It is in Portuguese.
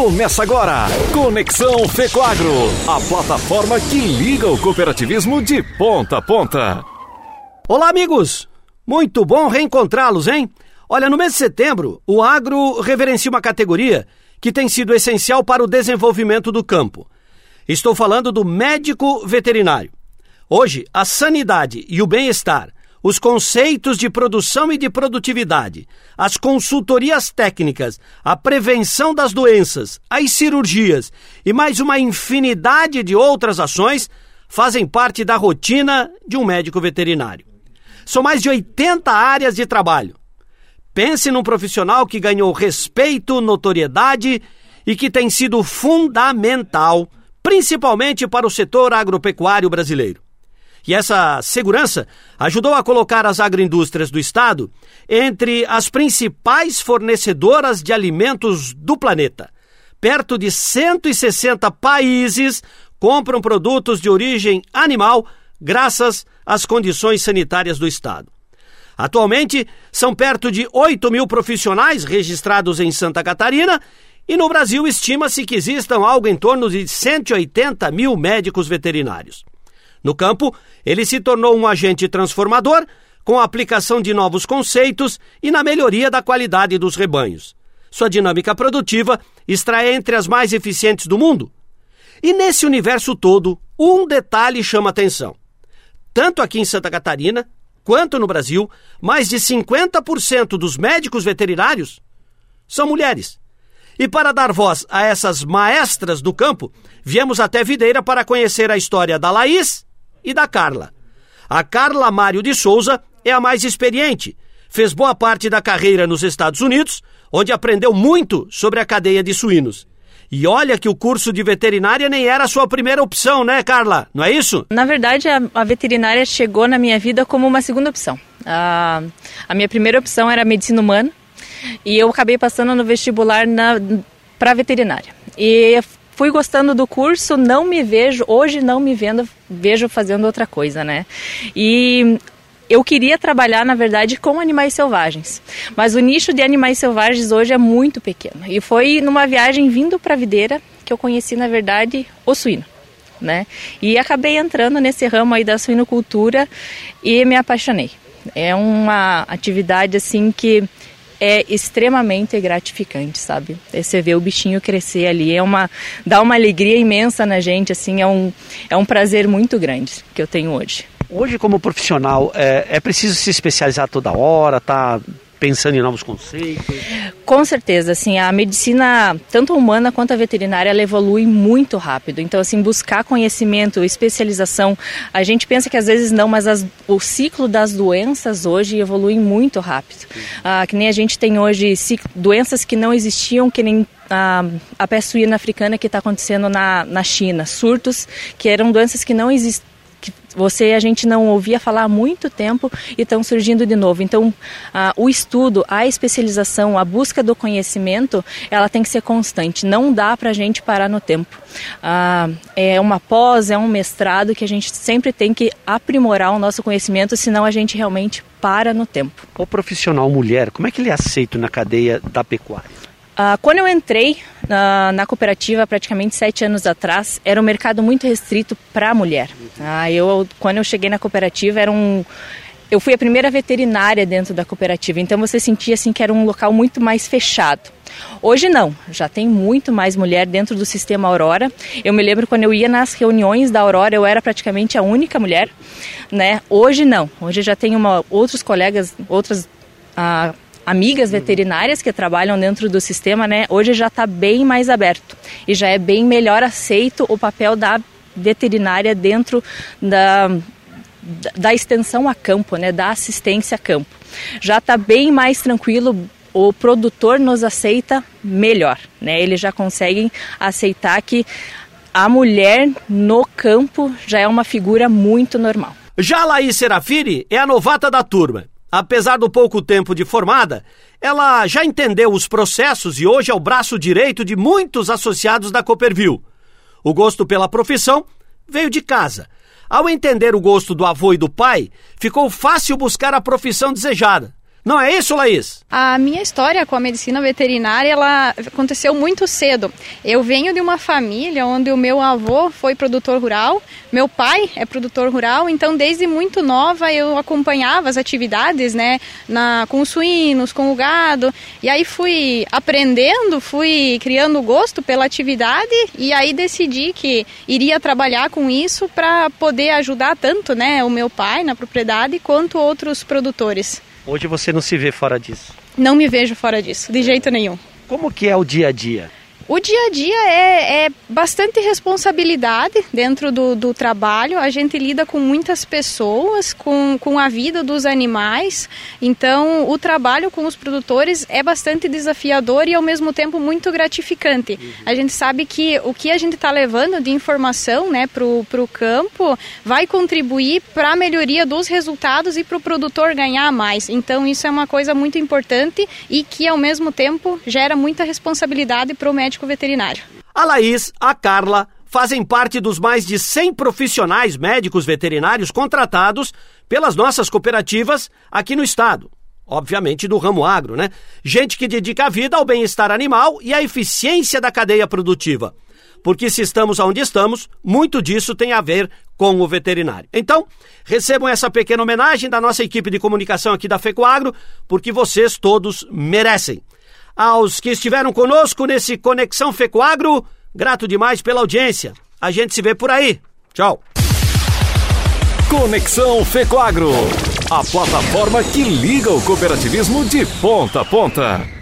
Começa agora, Conexão Fecoagro, a plataforma que liga o cooperativismo de ponta a ponta. Olá, amigos! Muito bom reencontrá-los, hein? Olha, no mês de setembro, o agro reverencia uma categoria que tem sido essencial para o desenvolvimento do campo. Estou falando do médico veterinário. Hoje, a sanidade e o bem-estar os conceitos de produção e de produtividade, as consultorias técnicas, a prevenção das doenças, as cirurgias e mais uma infinidade de outras ações fazem parte da rotina de um médico veterinário. São mais de 80 áreas de trabalho. Pense num profissional que ganhou respeito, notoriedade e que tem sido fundamental, principalmente para o setor agropecuário brasileiro. E essa segurança ajudou a colocar as agroindústrias do Estado entre as principais fornecedoras de alimentos do planeta. Perto de 160 países compram produtos de origem animal graças às condições sanitárias do Estado. Atualmente, são perto de 8 mil profissionais registrados em Santa Catarina e no Brasil estima-se que existam algo em torno de 180 mil médicos veterinários. No campo, ele se tornou um agente transformador com a aplicação de novos conceitos e na melhoria da qualidade dos rebanhos. Sua dinâmica produtiva está entre as mais eficientes do mundo. E nesse universo todo, um detalhe chama atenção. Tanto aqui em Santa Catarina, quanto no Brasil, mais de 50% dos médicos veterinários são mulheres. E para dar voz a essas maestras do campo, viemos até Videira para conhecer a história da Laís e da Carla. A Carla Mário de Souza é a mais experiente. Fez boa parte da carreira nos Estados Unidos, onde aprendeu muito sobre a cadeia de suínos. E olha que o curso de veterinária nem era a sua primeira opção, né, Carla? Não é isso? Na verdade, a, a veterinária chegou na minha vida como uma segunda opção. A, a minha primeira opção era medicina humana e eu acabei passando no vestibular para veterinária. E fui gostando do curso, não me vejo, hoje não me vendo, vejo fazendo outra coisa, né? E eu queria trabalhar, na verdade, com animais selvagens, mas o nicho de animais selvagens hoje é muito pequeno. E foi numa viagem vindo para videira que eu conheci, na verdade, o suíno. Né? E acabei entrando nesse ramo aí da suinocultura e me apaixonei. É uma atividade assim que é extremamente gratificante, sabe? Você vê o bichinho crescer ali, é uma dá uma alegria imensa na gente, assim, é um é um prazer muito grande que eu tenho hoje. Hoje, como profissional, é, é preciso se especializar toda hora, tá pensando em novos conceitos? Com certeza, assim, a medicina, tanto humana quanto a veterinária, ela evolui muito rápido. Então, assim, buscar conhecimento, especialização, a gente pensa que às vezes não, mas as, o ciclo das doenças hoje evolui muito rápido. Ah, que nem a gente tem hoje doenças que não existiam, que nem a, a peste suína africana que está acontecendo na, na China, surtos que eram doenças que não existiam que você a gente não ouvia falar há muito tempo e estão surgindo de novo. Então, ah, o estudo, a especialização, a busca do conhecimento, ela tem que ser constante. Não dá para a gente parar no tempo. Ah, é uma pós, é um mestrado que a gente sempre tem que aprimorar o nosso conhecimento, senão a gente realmente para no tempo. O profissional mulher, como é que ele é aceito na cadeia da pecuária? Uh, quando eu entrei uh, na cooperativa, praticamente sete anos atrás, era um mercado muito restrito para a mulher. Uh, eu, quando eu cheguei na cooperativa, era um, eu fui a primeira veterinária dentro da cooperativa, então você sentia assim que era um local muito mais fechado. Hoje não, já tem muito mais mulher dentro do sistema Aurora. Eu me lembro quando eu ia nas reuniões da Aurora, eu era praticamente a única mulher, né? Hoje não, hoje já tenho uma, outros colegas, outras ah, amigas veterinárias que trabalham dentro do sistema, né, hoje já está bem mais aberto e já é bem melhor aceito o papel da veterinária dentro da, da extensão a campo, né, da assistência a campo. Já está bem mais tranquilo, o produtor nos aceita melhor, né? Eles já conseguem aceitar que a mulher no campo já é uma figura muito normal. Já a Laís Serafini é a novata da turma. Apesar do pouco tempo de formada, ela já entendeu os processos e hoje é o braço direito de muitos associados da Cooperville. O gosto pela profissão veio de casa. Ao entender o gosto do avô e do pai, ficou fácil buscar a profissão desejada. Não é isso, Laís? A minha história com a medicina veterinária, ela aconteceu muito cedo. Eu venho de uma família onde o meu avô foi produtor rural, meu pai é produtor rural, então desde muito nova eu acompanhava as atividades, né, na, com os suínos, com o gado, e aí fui aprendendo, fui criando gosto pela atividade e aí decidi que iria trabalhar com isso para poder ajudar tanto, né, o meu pai na propriedade quanto outros produtores. Hoje você não se vê fora disso? Não me vejo fora disso, de jeito nenhum. Como que é o dia a dia? O dia a dia é, é bastante responsabilidade dentro do, do, trabalho. A gente lida com muitas pessoas, com, com a vida dos animais. Então, o trabalho com os produtores é bastante desafiador e, ao mesmo tempo, muito gratificante. Uhum. A gente sabe que o que a gente está levando de informação né, para o campo vai contribuir para a melhoria dos resultados e para o produtor ganhar mais. Então, isso é uma coisa muito importante e que, ao mesmo tempo, gera muita responsabilidade para o médico médico veterinário. A Laís, a Carla, fazem parte dos mais de 100 profissionais médicos veterinários contratados pelas nossas cooperativas aqui no estado. Obviamente do ramo agro, né? Gente que dedica a vida ao bem-estar animal e à eficiência da cadeia produtiva. Porque se estamos onde estamos, muito disso tem a ver com o veterinário. Então, recebam essa pequena homenagem da nossa equipe de comunicação aqui da FECOAGRO, porque vocês todos merecem aos que estiveram conosco nesse Conexão Fecoagro. Grato demais pela audiência. A gente se vê por aí. Tchau. Conexão Fecoagro, a plataforma que liga o cooperativismo de ponta a ponta.